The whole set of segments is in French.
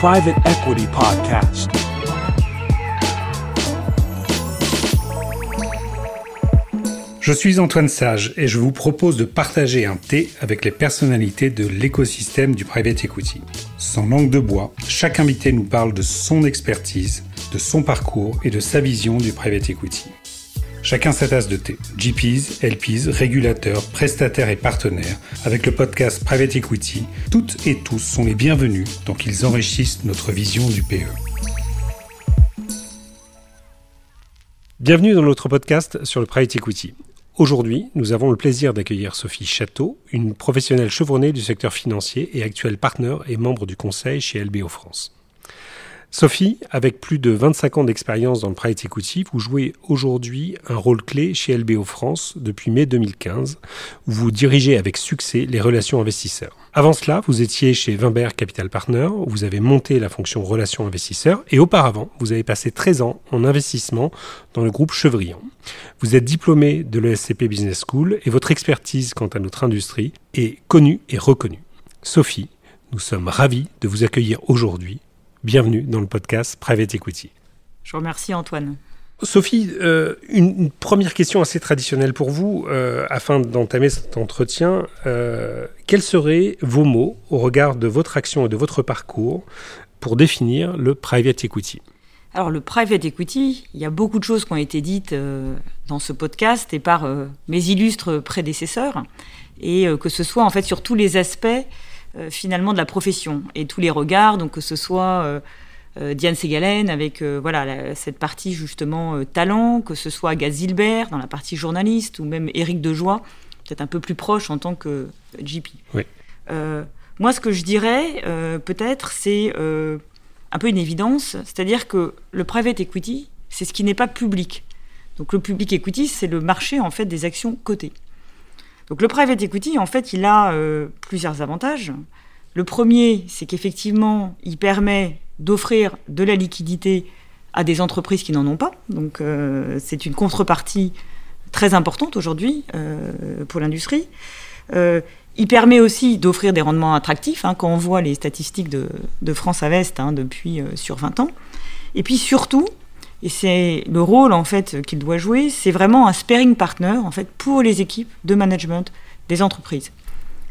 Private Equity Podcast. Je suis Antoine Sage et je vous propose de partager un thé avec les personnalités de l'écosystème du private equity. Sans langue de bois, chaque invité nous parle de son expertise, de son parcours et de sa vision du private equity. Chacun sa tasse de thé. GPs, LPs, régulateurs, prestataires et partenaires. Avec le podcast Private Equity, toutes et tous sont les bienvenus tant qu'ils enrichissent notre vision du PE. Bienvenue dans notre podcast sur le Private Equity. Aujourd'hui, nous avons le plaisir d'accueillir Sophie Château, une professionnelle chevronnée du secteur financier et actuelle partenaire et membre du conseil chez LBO France. Sophie, avec plus de 25 ans d'expérience dans le private equity, vous jouez aujourd'hui un rôle clé chez LBO France depuis mai 2015, où vous dirigez avec succès les relations investisseurs. Avant cela, vous étiez chez Wimbert Capital Partner, où vous avez monté la fonction relations investisseurs, et auparavant, vous avez passé 13 ans en investissement dans le groupe Chevrillon. Vous êtes diplômé de l'ESCP Business School, et votre expertise quant à notre industrie est connue et reconnue. Sophie, nous sommes ravis de vous accueillir aujourd'hui Bienvenue dans le podcast Private Equity. Je vous remercie Antoine. Sophie, euh, une, première question assez traditionnelle pour vous, euh, afin d'entamer cet entretien. Euh, quels seraient vos mots au regard de votre action et de votre parcours pour définir le private equity? Alors le private equity, il y a beaucoup de choses qui ont été dites dans ce podcast et par mes illustres prédécesseurs, et que ce soit en fait sur tous les aspects finalement de la profession et tous les regards, donc que ce soit euh, euh, Diane Segalen avec voilà cette partie justement talent, que ce soit Agathe Zilbert dans la partie journaliste ou même Éric Dejoie, peut-être un peu plus proche en tant que GP. moi, ce que je dirais peut-être, c'est un peu une évidence, c'est-à-dire que le private equity, c'est ce qui n'est pas public. Donc le public equity, c'est le marché en fait des actions cotées. Donc le private equity, en fait, il a euh, plusieurs avantages. Le premier, c'est qu'effectivement, il permet d'offrir de la liquidité à des entreprises qui n'en ont pas. Donc euh, c'est une contrepartie très importante aujourd'hui euh, pour l'industrie. il permet aussi d'offrir des rendements attractifs, hein, quand on voit les statistiques de, France Invest hein, depuis sur 20 ans. Et puis surtout, et c'est le rôle en fait qu'il doit jouer, c'est vraiment un sparing partner en fait pour les équipes de management des entreprises.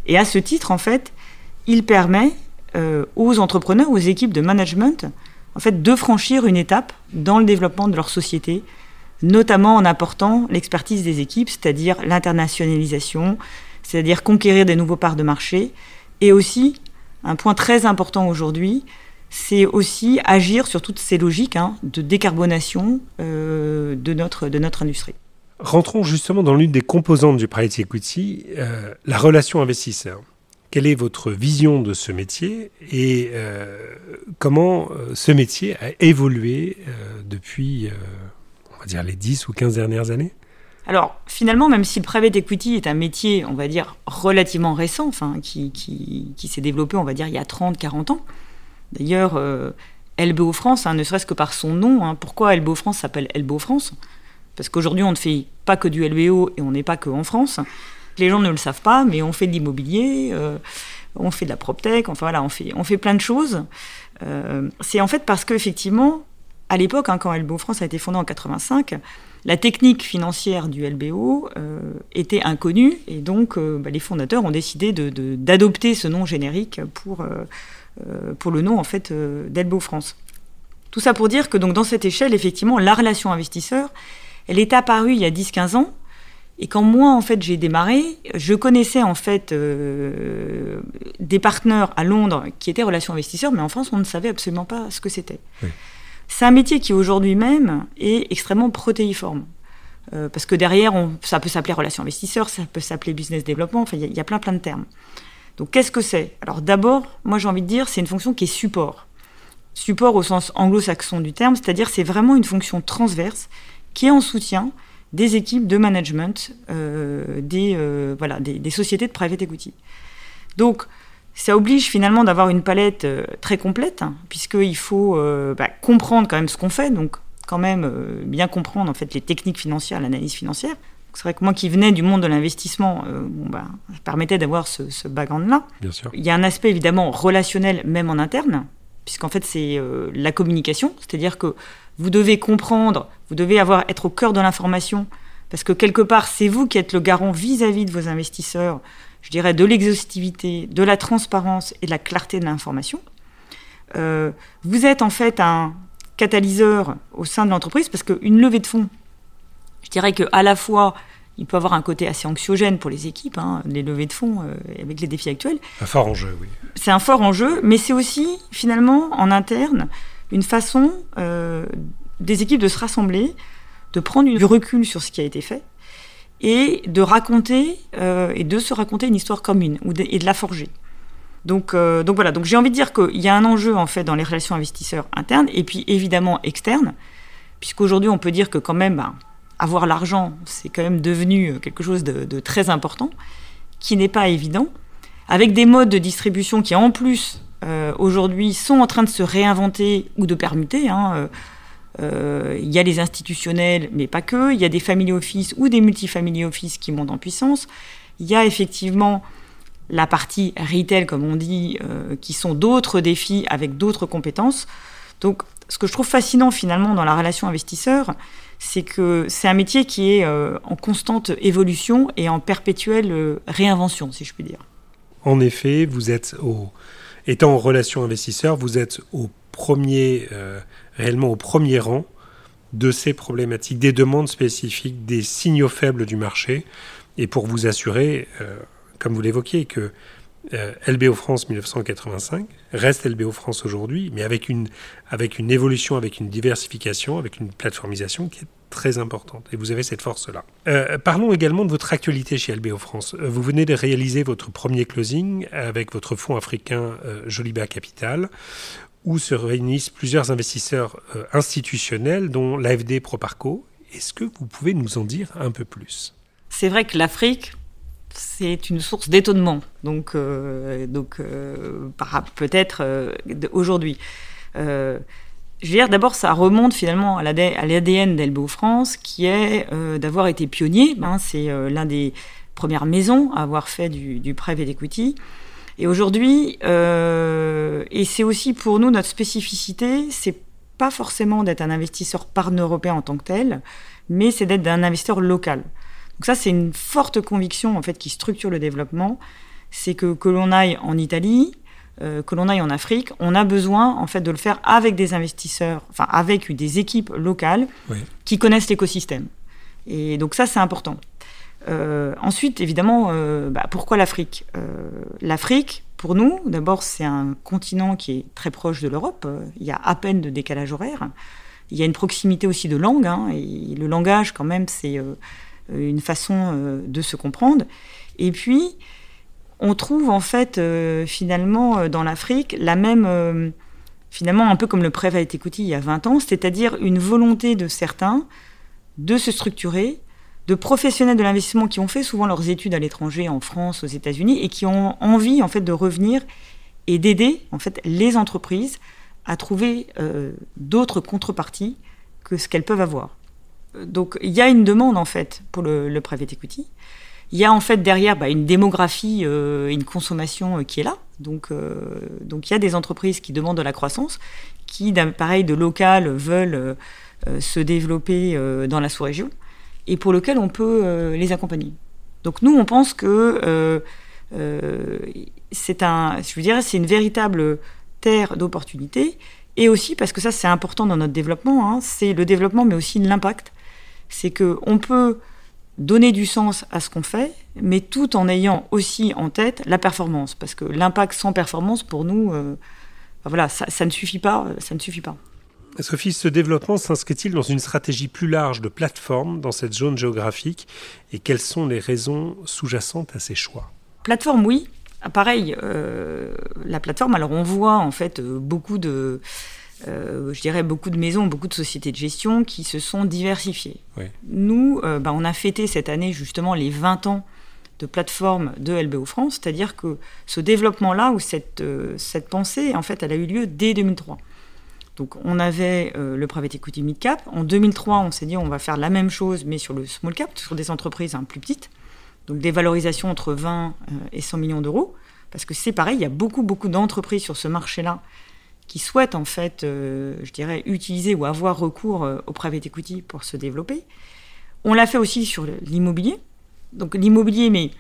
Et à ce titre, en fait, il permet euh, aux entrepreneurs, aux équipes de management, en fait, de franchir une étape dans le développement de leur société, notamment en apportant l'expertise des équipes, c'est-à-dire l'internationalisation, c'est-à-dire conquérir des nouveaux parts de marché, et aussi un point très important aujourd'hui, c'est aussi agir sur toutes ces logiques hein, de décarbonation euh, de, notre, de notre industrie. Rentrons justement dans l'une des composantes du private equity, euh, la relation investisseur. Quelle est votre vision de ce métier et euh, comment ce métier a évolué depuis, on va dire, les 10 ou 15 dernières années? Alors, finalement, même si le private equity est un métier, on va dire, relativement récent, enfin, qui, qui, qui s'est développé, on va dire, il y a 30, 40 ans, D'ailleurs, euh, LBO France, hein, ne serait-ce que par son nom, hein, pourquoi LBO France s'appelle LBO France? Parce qu'aujourd'hui, on ne fait pas que du LBO et on n'est pas que en France. Les gens ne le savent pas, mais on fait de l'immobilier, euh, on fait de la PropTech, enfin voilà, on fait, on fait plein de choses. Euh, c'est en fait parce qu'effectivement, à l'époque, hein, quand LBO France a été fondé en 85, la technique financière du LBO était inconnue et donc bah, les fondateurs ont décidé d'adopter ce nom générique pour, euh, le nom en fait euh, France. Tout ça pour dire que dans cette échelle, effectivement, la relation investisseur, elle est apparue il y a 10-15 ans. Et quand moi, en fait, j'ai démarré, je connaissais en fait euh, des partenaires à Londres qui étaient relations investisseurs, mais en France, on ne savait absolument pas ce que c'était. C'est un métier qui aujourd'hui même est extrêmement protéiforme. parce que derrière, ça peut s'appeler relation investisseur, ça peut s'appeler business développement, enfin, il y, y, a plein plein de termes. Donc qu'est-ce que c'est? Alors d'abord, moi j'ai envie de dire, c'est une fonction qui est support. Support au sens anglo-saxon du terme, c'est-à-dire c'est vraiment une fonction transverse qui est en soutien des équipes de management euh, des, euh, voilà, des, sociétés de private equity. Donc ça oblige finalement d'avoir une palette euh, très complète, hein, puisqu'il faut bah, comprendre quand même ce qu'on fait, donc quand même bien comprendre en fait les techniques financières, l'analyse financière, c'est vrai que moi qui venais du monde de l'investissement, euh, bon, bah, ça permettait d'avoir ce, background-là. Bien sûr. Il y a un aspect évidemment relationnel, même en interne, puisqu'en fait c'est la communication, c'est-à-dire que vous devez comprendre, vous devez avoir être au cœur de l'information, parce que quelque part c'est vous qui êtes le garant vis-à-vis de vos investisseurs, je dirais de l'exhaustivité, de la transparence et de la clarté de l'information. vous êtes en fait un catalyseur au sein de l'entreprise, parce qu'une levée de fonds, je dirais qu'à la fois il peut avoir un côté assez anxiogène pour les équipes, hein, les levées de fonds euh, avec les défis actuels. Un fort enjeu, oui. C'est un fort enjeu, mais c'est aussi finalement en interne une façon euh, des équipes de se rassembler, de prendre du recul sur ce qui a été fait et de raconter euh, et de se raconter une histoire commune et de la forger. Donc, donc voilà, donc j'ai envie de dire qu'il y a un enjeu en fait dans les relations investisseurs internes et puis évidemment externes, puisqu'aujourd'hui on peut dire que quand même, bah, avoir l'argent, c'est quand même devenu quelque chose de, très important, qui n'est pas évident, avec des modes de distribution qui en plus euh, aujourd'hui sont en train de se réinventer ou de permuter. Hein, euh, euh, il y a les institutionnels, mais pas que. Il y a des family office ou des multifamily office qui montent en puissance. Il y a effectivement la partie retail, comme on dit, qui sont d'autres défis avec d'autres compétences. Donc, ce que je trouve fascinant finalement dans la relation investisseur, c'est que c'est un métier qui est euh, en constante évolution et en perpétuelle euh, réinvention, si je puis dire. En effet, vous êtes au, étant en relation investisseur, vous êtes au premier, euh, réellement au premier rang de ces problématiques, des demandes spécifiques, des signaux faibles du marché, et pour vous assurer, comme vous l'évoquiez, que LBO France 1985 reste LBO France aujourd'hui, mais avec une, avec une évolution, avec une diversification, avec une plateformisation qui est très importante. Et vous avez cette force-là. Euh, parlons également de votre actualité chez LBO France. Euh, vous venez de réaliser votre premier closing avec votre fonds africain euh, Joliba Capital, où se réunissent plusieurs investisseurs institutionnels, dont l'AFD Proparco. Est-ce que vous pouvez nous en dire un peu plus? C'est vrai que l'Afrique, c'est une source d'étonnement. Donc, donc peut-être aujourd'hui. Je veux dire, d'abord, ça remonte finalement à l'ADN d'Elbo France, qui est euh, d'avoir été pionnier. Hein, c'est euh, l'un des premières maisons à avoir fait du, du private equity. Et aujourd'hui, euh, et c'est aussi pour nous notre spécificité, c'est pas forcément d'être un investisseur pan-européen en tant que tel, mais c'est d'être un investisseur local. Donc ça, c'est une forte conviction en fait qui structure le développement. C'est que que l'on aille en Italie, euh, que l'on aille en Afrique, on a besoin en fait de le faire avec des investisseurs, enfin avec des équipes locales qui connaissent l'écosystème. Et donc ça c'est important. Euh, ensuite, évidemment, euh, bah, pourquoi l'Afrique? L'Afrique, pour nous, d'abord, c'est un continent qui est très proche de l'Europe. Il y a à peine de décalage horaire. Il y a une proximité aussi de langue. Hein, le langage, quand même, c'est une façon de se comprendre. Et puis, on trouve en fait euh, finalement euh, dans l'Afrique la même, euh, finalement un peu comme le private equity il y a 20 ans, c'est-à-dire une volonté de certains de se structurer, de professionnels de l'investissement qui ont fait souvent leurs études à l'étranger, en France, aux États-Unis, et qui ont envie en fait de revenir et d'aider en fait les entreprises à trouver d'autres contreparties que ce qu'elles peuvent avoir. Donc il y a une demande en fait pour le, private equity. Il y a en fait derrière bah, une démographie, euh, une consommation euh, qui est là. Donc, euh, donc il y a des entreprises qui demandent de la croissance, qui, pareil, de local, veulent se développer dans la sous-région, et pour lequel on peut les accompagner. Donc nous, on pense que c'est un, je veux dire, c'est une véritable terre d'opportunités, et aussi parce que ça, c'est important dans notre développement. Hein, c'est le développement, mais aussi l'impact. C'est que on peut donner du sens à ce qu'on fait, mais tout en ayant aussi en tête la performance, parce que l'impact sans performance, pour nous, euh, voilà, ça, ne suffit pas, euh, ça ne suffit pas. Sophie, ce développement s'inscrit-il dans une stratégie plus large de plateforme dans cette zone géographique, et quelles sont les raisons sous-jacentes à ces choix? Plateforme, oui. Pareil, euh, la plateforme, alors on voit en fait beaucoup de euh, je dirais, beaucoup de maisons, beaucoup de sociétés de gestion qui se sont diversifiées. Nous, euh, bah, on a fêté cette année justement les 20 ans de plateforme de LBO France, c'est-à-dire que ce développement-là, ou cette, euh, cette pensée, en fait, elle a eu lieu dès 2003. Donc on avait le private equity mid cap. En 2003, on s'est dit on va faire la même chose, mais sur le small cap, sur des entreprises plus petites. Donc des valorisations entre 20 et 100 millions d'euros. Parce que c'est pareil, il y a beaucoup, beaucoup d'entreprises sur ce marché-là qui souhaitent en fait, je dirais, utiliser ou avoir recours au private equity pour se développer. On l'a fait aussi sur l'immobilier. Donc l'immobilier, mais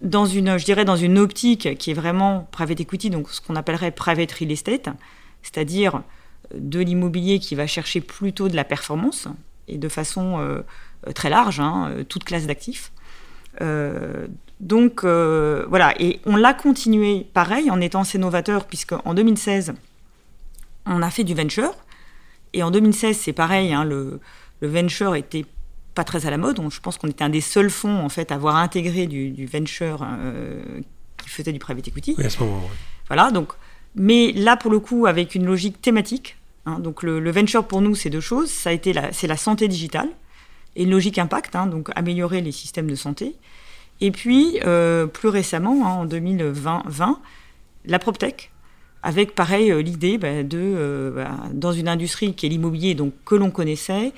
dans une, dans une optique qui est vraiment private equity, donc ce qu'on appellerait private real estate, c'est-à-dire de l'immobilier qui va chercher plutôt de la performance et de façon euh, très large, hein, euh, toute classe d'actifs. Euh, donc voilà, et on l'a continué pareil en étant assez novateur, puisqu'en 2016, on a fait du venture. Et en 2016, c'est pareil, hein, le, le venture était pas très à la mode. je pense qu'on était un des seuls fonds en fait à avoir intégré du, venture euh, qui faisait du private equity. Oui, à ce moment. Voilà, donc, mais là pour le coup avec une logique thématique. Hein, donc le, venture pour nous c'est deux choses. Ça a été c'est la santé digitale et une logique impact, hein, donc améliorer les systèmes de santé. Et puis euh, plus récemment, hein, en 2020, 20, la proptech avec pareil euh, l'idée bah, de bah, dans une industrie qui est l'immobilier donc que l'on connaissait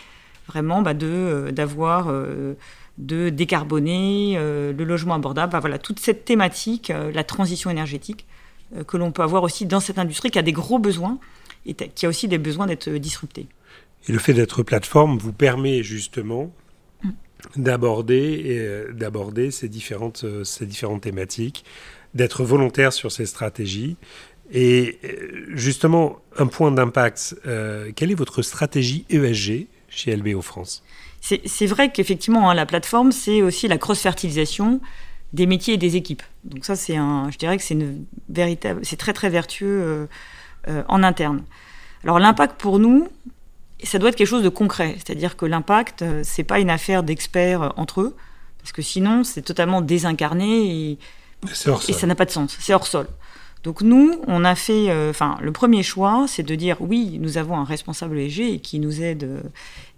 vraiment bah, de euh, d'avoir euh, de décarboner euh, le logement abordable, voilà toute cette thématique, la transition énergétique que l'on peut avoir aussi dans cette industrie qui a des gros besoins et qui a aussi des besoins d'être disruptée. Et le fait d'être plateforme vous permet justement mm. d'aborder d'aborder ces différentes ces différentes thématiques, d'être volontaire sur ces stratégies. Et justement, un point d'impact, quelle est votre stratégie ESG chez LBO France? C'est vrai qu'effectivement, hein, la plateforme, c'est aussi la cross-fertilisation des métiers et des équipes. Donc ça, c'est un, je dirais que c'est une véritable, c'est très très vertueux euh, euh, en interne. Alors l'impact pour nous, ça doit être quelque chose de concret, c'est-à-dire que l'impact, euh, c'est pas une affaire d'experts entre eux, parce que sinon c'est totalement désincarné et, et ça n'a pas de sens, c'est hors sol. Donc nous, on a fait, euh, enfin, le premier choix, c'est de dire oui, nous avons un responsable ESG qui nous aide euh,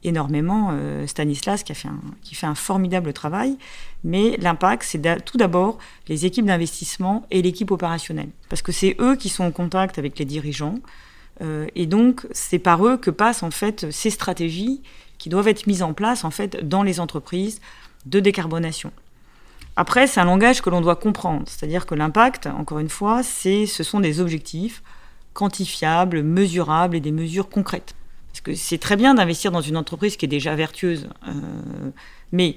énormément, euh, Stanislas, qui, fait un, qui fait un formidable travail. Mais l'impact, c'est tout d'abord les équipes d'investissement et l'équipe opérationnelle, parce que c'est eux qui sont en contact avec les dirigeants, et donc c'est par eux que passent en fait ces stratégies qui doivent être mises en place en fait dans les entreprises de décarbonation. Après, c'est un langage que l'on doit comprendre. C'est-à-dire que l'impact, encore une fois, c'est, ce sont des objectifs quantifiables, mesurables et des mesures concrètes. Parce que c'est très bien d'investir dans une entreprise qui est déjà vertueuse. Euh, mais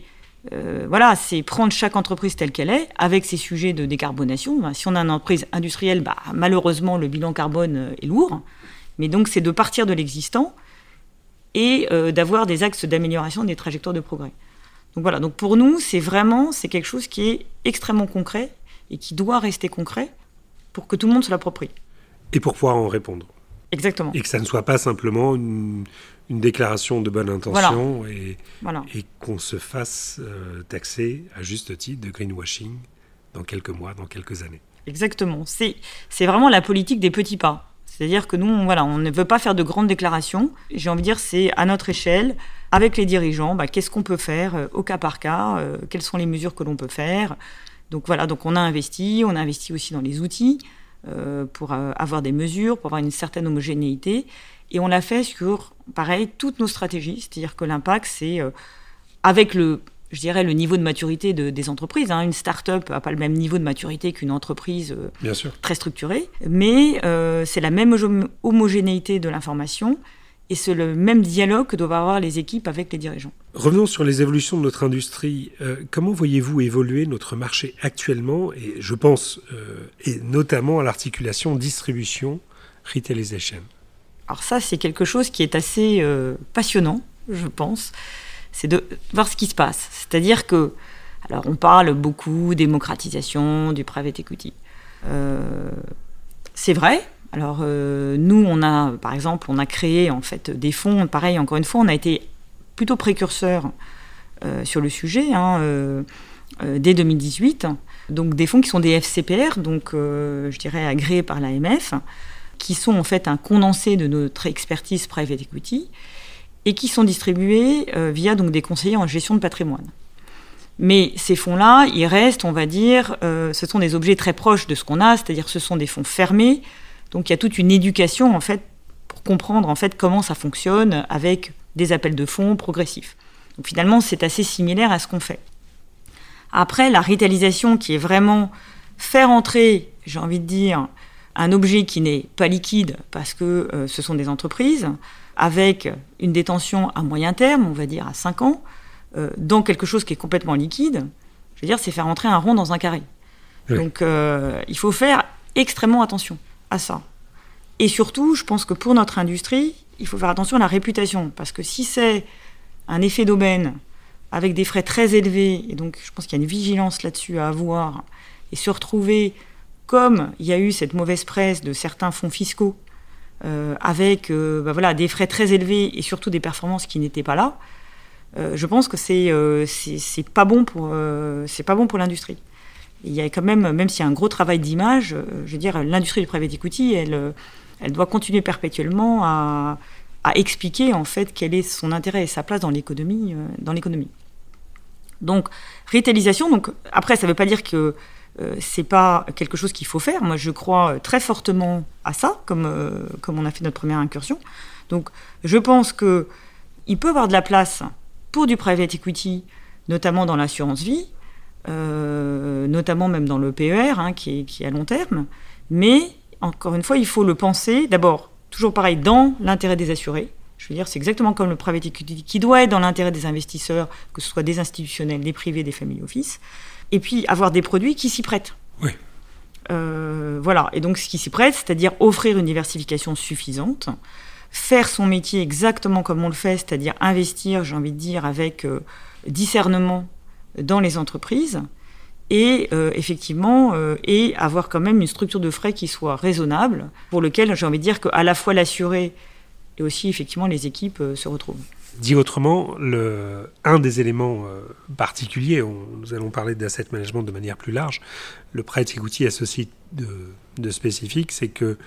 euh, voilà, c'est prendre chaque entreprise telle qu'elle est, avec ses sujets de décarbonation. Si on a une entreprise industrielle, bah, malheureusement, le bilan carbone euh, est lourd. Mais donc, c'est de partir de l'existant et d'avoir des axes d'amélioration des trajectoires de progrès. Donc voilà, donc pour nous, c'est vraiment c'est quelque chose qui est extrêmement concret et qui doit rester concret pour que tout le monde se l'approprie. Et pour pouvoir en répondre. Exactement. Et que ça ne soit pas simplement une, déclaration de bonne intention et, et qu'on se fasse euh, taxer à juste titre de greenwashing dans quelques mois, dans quelques années. Exactement. C'est vraiment la politique des petits pas. C'est-à-dire que nous, voilà, on ne veut pas faire de grandes déclarations. J'ai envie de dire, c'est à notre échelle, avec les dirigeants, bah, qu'est-ce qu'on peut faire euh, au cas par cas, euh, quelles sont les mesures que l'on peut faire. Donc voilà, donc on a investi, on a investi aussi dans les outils euh, pour avoir des mesures, pour avoir une certaine homogénéité. Et on l'a fait sur, pareil, toutes nos stratégies. C'est-à-dire que l'impact, c'est avec le, je dirais, le niveau de maturité des entreprises. Hein. Une start-up n'a pas le même niveau de maturité qu'une entreprise très structurée. Mais c'est la même homogénéité de l'information et c'est le même dialogue que doivent avoir les équipes avec les dirigeants. Revenons sur les évolutions de notre industrie. Euh, comment voyez-vous évoluer notre marché actuellement Et je pense euh, et notamment à l'articulation distribution retailization. Alors ça, c'est quelque chose qui est assez euh, passionnant, je pense. C'est de voir ce qui se passe. C'est-à-dire que, alors on parle beaucoup démocratisation du private equity. c'est vrai, alors euh, nous, on a, par exemple, on a créé en fait des fonds. Pareil, encore une fois, on a été plutôt précurseur euh, sur le sujet hein, euh, dès 2018. Donc des fonds qui sont des FCPR, donc je dirais agréés par l'AMF, qui sont en fait un condensé de notre expertise private equity et qui sont distribués via donc des conseillers en gestion de patrimoine. Mais ces fonds-là, ils restent, on va dire, ce sont des objets très proches de ce qu'on a, c'est-à-dire ce sont des fonds fermés donc il y a toute une éducation en fait pour comprendre en fait comment ça fonctionne avec des appels de fonds progressifs. Donc finalement c'est assez similaire à ce qu'on fait. Après la réalisation qui est vraiment faire entrer, j'ai envie de dire, un objet qui n'est pas liquide parce que ce sont des entreprises, avec une détention à moyen terme, on va dire à 5 ans, dans quelque chose qui est complètement liquide, je veux dire, c'est faire entrer un rond dans un carré. Donc il faut faire extrêmement attention à ça. Et surtout, je pense que pour notre industrie, il faut faire attention à la réputation, parce que si c'est un effet d'aubaine avec des frais très élevés, et donc je pense qu'il y a une vigilance là-dessus à avoir, et se retrouver comme il y a eu cette mauvaise presse de certains fonds fiscaux, euh, avec euh, bah voilà, des frais très élevés et surtout des performances qui n'étaient pas là, euh, je pense que c'est c'est pas bon pour c'est bon pour l'industrie. Il y a quand même, même s'il y a un gros travail d'image, je veux dire, l'industrie du private equity, elle elle doit continuer perpétuellement à, expliquer en fait quel est son intérêt et sa place dans l'économie. Dans. Donc, rétalisation, donc, après, ça ne veut pas dire que euh, c'est pas quelque chose qu'il faut faire. Moi, je crois très fortement à ça, comme, euh, comme on a fait notre première incursion. Donc, je pense que il peut avoir de la place pour du private equity, notamment dans l'assurance vie, notamment même dans le PER, hein, qui, est, qui est à long terme, mais encore une fois, il faut le penser d'abord, toujours pareil, dans l'intérêt des assurés. Je veux dire, c'est exactement comme le private equity qui doit être dans l'intérêt des investisseurs, que ce soit des institutionnels, des privés, des family office. Et puis avoir des produits qui s'y prêtent. Oui. Euh, voilà. Et donc ce qui s'y prête, c'est-à-dire offrir une diversification suffisante, faire son métier exactement comme on le fait, c'est-à-dire investir, j'ai envie de dire, avec euh, discernement dans les entreprises, et euh, effectivement et avoir quand même une structure de frais qui soit raisonnable pour lequel j'ai envie de dire qu'à la fois l'assuré et aussi effectivement les équipes se retrouvent. Dit autrement, un des éléments particuliers, nous allons parler d'asset management de manière plus large, le private equity a ceci de, spécifique, c'est que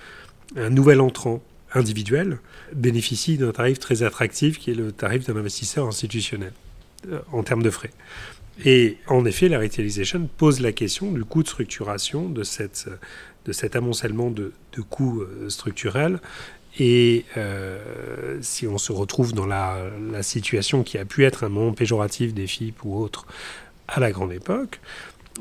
un nouvel entrant individuel bénéficie d'un tarif très attractif qui est le tarif d'un investisseur institutionnel en termes de frais. Et en effet, la retailization pose la question du coût de structuration de, cet amoncellement de, de coûts euh, structurels. Et euh, si on se retrouve dans la, situation qui a pu être un moment péjoratif des FIP ou autres à la grande époque,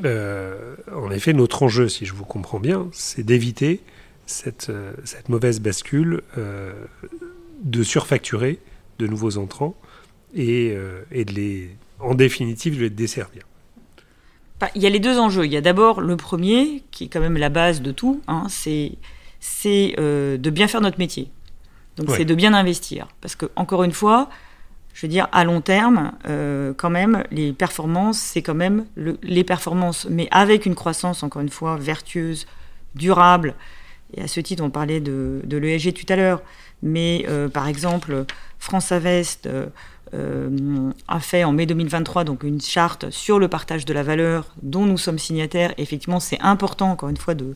euh, en effet, notre enjeu, si je vous comprends bien, c'est d'éviter cette, cette, mauvaise bascule de surfacturer de nouveaux entrants et, et de les en définitive, de les desservir bah, il y a les deux enjeux. Il y a d'abord le premier, qui est quand même la base de tout, hein, c'est euh, de bien faire notre métier. Donc c'est de bien investir. Parce que, encore une fois, je veux dire, à long terme, euh, quand même, les performances, c'est quand même les performances, mais avec une croissance, encore une fois, vertueuse, durable. Et à ce titre, on parlait de, de l'ESG tout à l'heure. Mais euh, par exemple, France euh, a fait en mai 2023 donc une charte sur le partage de la valeur dont nous sommes signataires. effectivement, c'est important, encore une fois, de,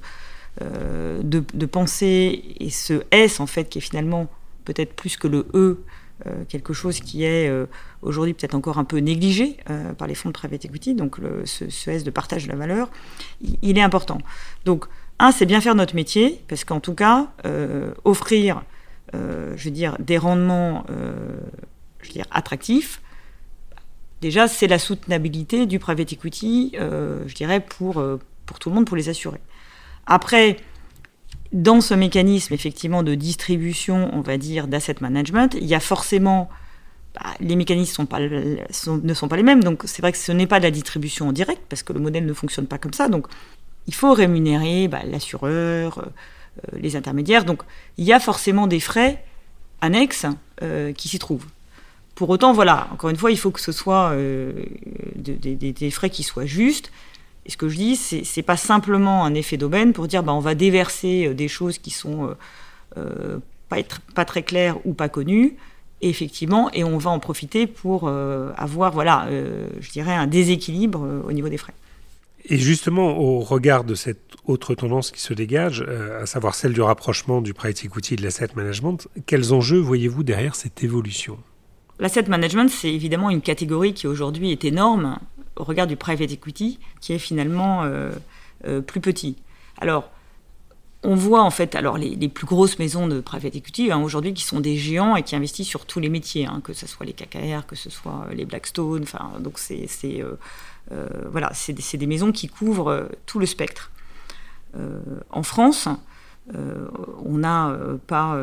euh, de, penser, et ce S, en fait, qui est finalement peut-être plus que le E, euh, quelque chose qui est aujourd'hui peut-être encore un peu négligé par les fonds de private equity, donc ce, S de partage de la valeur, il, est important. Donc, un, c'est bien faire notre métier, parce qu'en tout cas, offrir, je veux dire, des rendements je veux dire, attractif. Déjà, c'est la soutenabilité du private equity, euh, je dirais, pour, euh, pour tout le monde, pour les assurer. Après, dans ce mécanisme, effectivement, de distribution, on va dire, d'asset management, il y a forcément... Bah, les mécanismes ne sont pas les mêmes, donc c'est vrai que ce n'est pas de la distribution en direct, parce que le modèle ne fonctionne pas comme ça. Donc, il faut rémunérer bah, l'assureur, euh, les intermédiaires. Donc, il y a forcément des frais annexes qui s'y trouvent. Pour autant, voilà, encore une fois, il faut que ce soit euh, des, frais qui soient justes. Et ce que je dis, c'est, n'est pas simplement un effet d'aubaine pour dire, bah, on va déverser euh, des choses qui sont euh, pas, pas très claires ou pas connues, et effectivement, et on va en profiter pour avoir, voilà, je dirais, un déséquilibre au niveau des frais. Et justement, au regard de cette autre tendance qui se dégage, à savoir celle du rapprochement du private equity et de l'asset management, quels enjeux voyez-vous derrière cette évolution? L'asset management, c'est évidemment une catégorie qui aujourd'hui est énorme au regard du private equity, qui est finalement euh, euh, plus petit. Alors, on voit en fait alors les, plus grosses maisons de private equity hein, aujourd'hui qui sont des géants et qui investissent sur tous les métiers, hein, que ce soit les KKR, que ce soit les Blackstone. Enfin, donc c'est euh, voilà, c'est des maisons qui couvrent tout le spectre. en France, on n'a pas,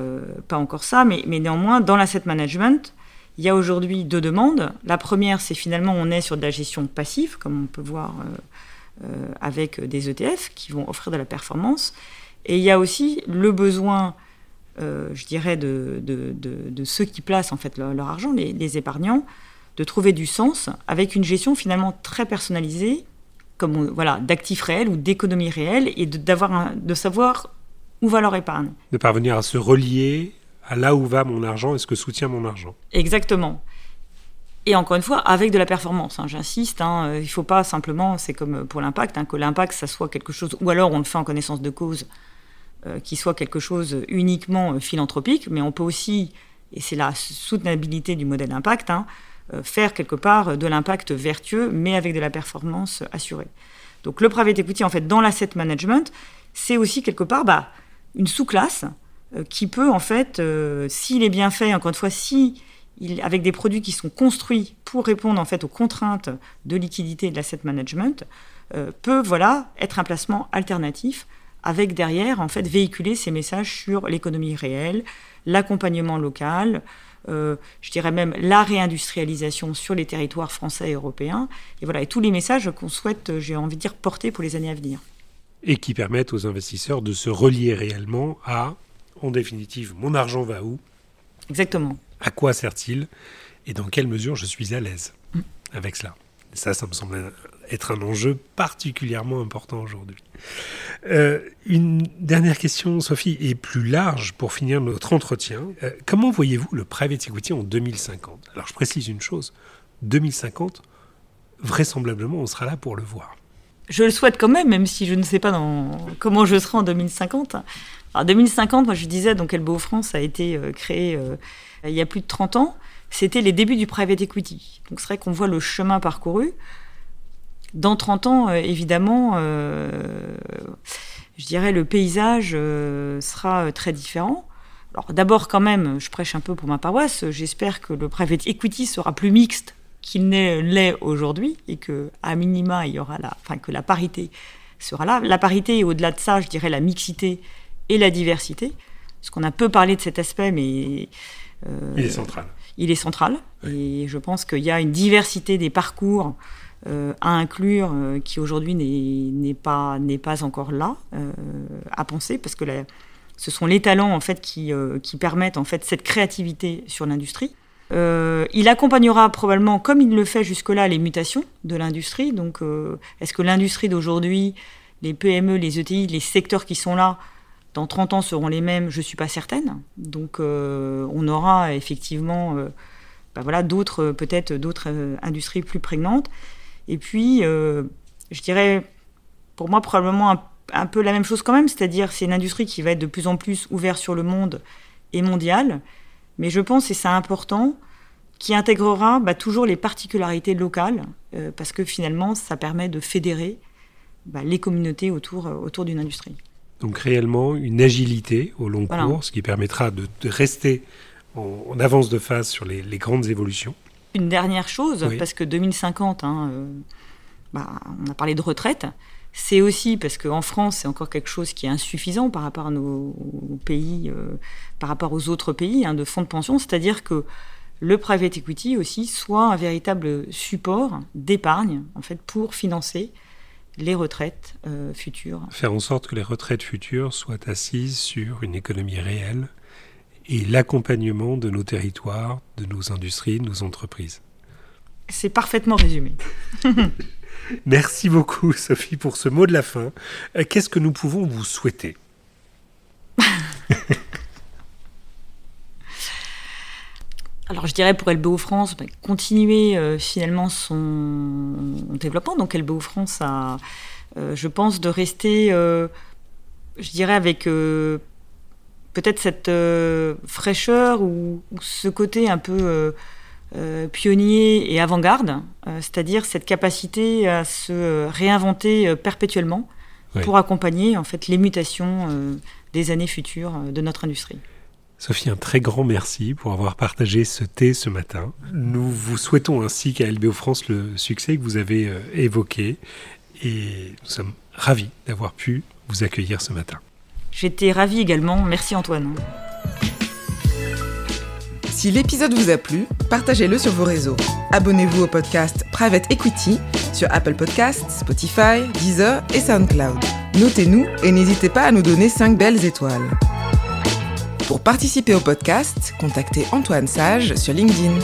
pas encore ça, mais, mais néanmoins, dans l'asset management, il y a aujourd'hui deux demandes. La première, c'est finalement on est sur de la gestion passive, comme on peut voir avec des ETF qui vont offrir de la performance. Et il y a aussi le besoin, je dirais, de, ceux qui placent en fait leur, argent, les, épargnants, de trouver du sens avec une gestion finalement très personnalisée comme voilà, d'actifs réels ou d'économies réelles et d'avoir de savoir où va leur épargne. De parvenir à se relier à là où va mon argent et ce que soutient mon argent. Exactement. Et encore une fois, avec de la performance, hein, j'insiste, hein, euh, il ne faut pas simplement, c'est comme pour l'impact, hein, que l'impact, ça soit quelque chose, ou alors on le fait en connaissance de cause, euh, qui soit quelque chose uniquement euh, philanthropique, mais on peut aussi, et c'est la soutenabilité du modèle impact, faire quelque part de l'impact vertueux, mais avec de la performance assurée. Donc le private equity, en fait, dans l'asset management, c'est aussi quelque part bah, une sous-classe qui peut, en fait, euh, s'il est bien fait, encore une fois, si avec des produits qui sont construits pour répondre en fait aux contraintes de liquidité de l'asset management, peut voilà être un placement alternatif avec derrière en fait véhiculer ces messages sur l'économie réelle, l'accompagnement local, euh, je dirais même la réindustrialisation sur les territoires français et européens. Et voilà, et tous les messages qu'on souhaite, euh, j'ai envie de dire, porter pour les années à venir. Et qui permettent aux investisseurs de se relier réellement à, en définitive, mon argent va où? Exactement. À quoi sert-il? Et dans quelle mesure je suis à l'aise mm. avec cela? Ça, ça me semble être un enjeu particulièrement important aujourd'hui. Euh, une dernière question, Sophie, est plus large pour finir notre entretien. Euh, comment voyez-vous le private equity en 2050 Alors je précise une chose, 2050, vraisemblablement, on sera là pour le voir. Je le souhaite quand même, même si je ne sais pas dans... comment je serai en 2050. En 2050, moi je disais, donc LBO France a été euh, créé il y a plus de 30 ans. C'était les débuts du private equity. Donc c'est vrai qu'on voit le chemin parcouru. Dans 30 ans, euh, évidemment, euh, je dirais le paysage euh, sera très différent. Alors d'abord quand même, je prêche un peu pour ma paroisse, j'espère que le private equity sera plus mixte qu'il l'est aujourd'hui et que à minima il y aura la, enfin que la parité sera là. La parité et au-delà de ça, je dirais la mixité et la diversité. Parce qu'on a peu parlé de cet aspect, mais il est central. Il est central et je pense qu'il y a une diversité des parcours euh, à inclure euh, qui aujourd'hui n'est pas, pas encore là euh, à penser parce que ce sont les talents en fait qui, qui permettent en fait cette créativité sur l'industrie. il accompagnera probablement, comme il le fait jusque-là, les mutations de l'industrie. Donc, est-ce que l'industrie d'aujourd'hui, les PME, les ETI, les secteurs qui sont là, dans 30 ans seront les mêmes Je ne suis pas certaine. Donc, on aura effectivement bah voilà, d'autres, peut-être d'autres industries plus prégnantes. Et puis, euh, je dirais, pour moi, probablement un, peu la même chose quand même, c'est-à-dire c'est une industrie qui va être de plus en plus ouverte sur le monde et mondiale, mais je pense, et c'est important, qui intégrera bah, toujours les particularités locales, euh, parce que finalement, ça permet de fédérer bah, les communautés euh, autour d'une industrie. Donc réellement une agilité au long cours, ce qui permettra de, rester en, avance de phase sur les grandes évolutions. Une dernière chose, parce que 2050, hein, euh, bah, on a parlé de retraite, c'est aussi parce qu'en France, c'est encore quelque chose qui est insuffisant par rapport à nos pays, euh, par rapport aux autres pays hein, de fonds de pension, c'est-à-dire que le private equity aussi soit un véritable support d'épargne en fait pour financer les retraites euh, futures. Faire en sorte que les retraites futures soient assises sur une économie réelle et l'accompagnement de nos territoires, de nos industries, de nos entreprises. C'est parfaitement résumé. Merci beaucoup Sophie pour ce mot de la fin. Euh, qu'est-ce que nous pouvons vous souhaiter? Alors je dirais pour LBO France, bah, continuer euh, finalement son développement. Donc LBO France a, euh, je pense, de rester, je dirais, avec peut-être cette euh, fraîcheur ou, ce côté un peu euh, euh, pionnier et avant-garde, c'est-à-dire cette capacité à se réinventer perpétuellement pour accompagner en fait les mutations des années futures de notre industrie. Sophie, un très grand merci pour avoir partagé ce thé ce matin. Nous vous souhaitons ainsi qu'à LBO France le succès que vous avez évoqué et nous sommes ravis d'avoir pu vous accueillir ce matin. J'étais ravie également. Merci Antoine. Si l'épisode vous a plu, partagez-le sur vos réseaux. Abonnez-vous au podcast Private Equity sur Apple Podcasts, Spotify, Deezer et SoundCloud. Notez-nous et n'hésitez pas à nous donner 5 belles étoiles. Pour participer au podcast, contactez Antoine Sage sur LinkedIn.